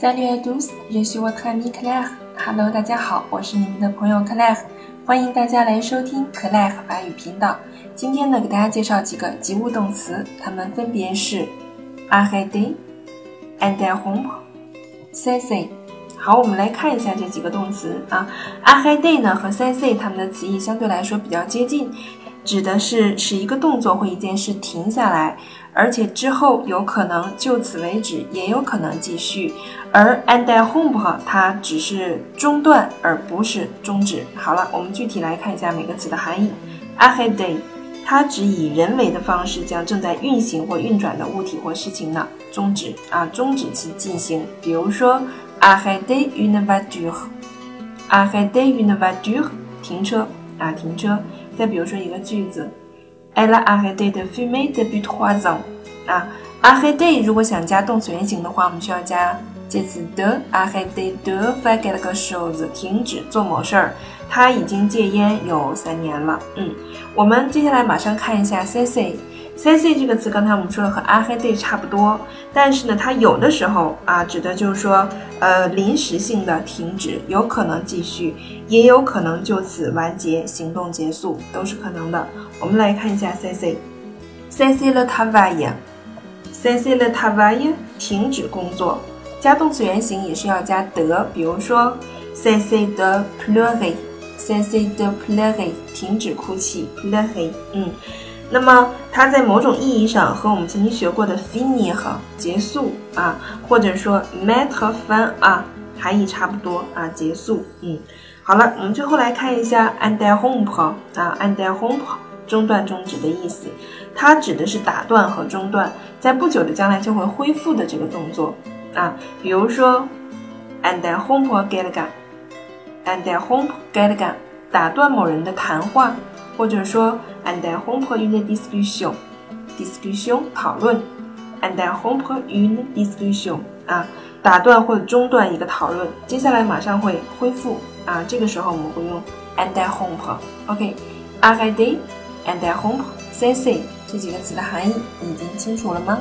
Salut à tous, je suis votre ami Claire. Hello，大家好，我是你们的朋友 Claire，欢迎大家来收听 Claire 法语频道。今天呢，给大家介绍几个及物动词，它们分别是 a r r ê t e a n d home s a s s 好，我们来看一下这几个动词啊。a r r ê t e 呢和 s a s s 它们的词义相对来说比较接近，指的是使一个动作或一件事停下来。而且之后有可能就此为止，也有可能继续。而 and at home 它只是中断，而不是终止。好了，我们具体来看一下每个词的含义。arrêter 它指以人为的方式将正在运行或运转的物体或事情呢终止啊，终止其进行。比如说 arrêter une voiture，arrêter une voiture 停车啊，停车。再比如说一个句子，Elle a arrêté de fumer depuis trois ans。啊，arrêté 如果想加动词原形的话，我们需要加介词 de，arrêté de faire quelque chose，停止做某事儿。他已经戒烟有三年了。嗯，我们接下来马上看一下 cc。Cc 这个词，刚才我们说了和 arrêté 差不多，但是呢，它有的时候啊，指的就是说，呃，临时性的停止，有可能继续，也有可能就此完结，行动结束，都是可能的。我们来看一下 cc。cc le travail，cc le travail，停止工作，加动词原形也是要加的，比如说 cc de pleurer，cc de pleurer，停止哭泣 p l u r e 嗯。那么它在某种意义上和我们曾经学过的 finir 结束啊，或者说 mettre fin 啊，含义差不多啊，结束。嗯，好了，我们最后来看一下 interrompre 啊，interrompre 中断、终止的意思，它指的是打断和中断，在不久的将来就会恢复的这个动作啊。比如说 interrompre quelqu'un，interrompre quelqu'un 打断某人的谈话。或者说 and rompre une discussion discussion 讨论 and rompre une discussion 啊，打断或者中断一个讨论，接下来马上会恢复啊，这个时候我们会用 interrompre。OK，arrêter，interrompre，cesser 这几个词的含义已经清楚了吗？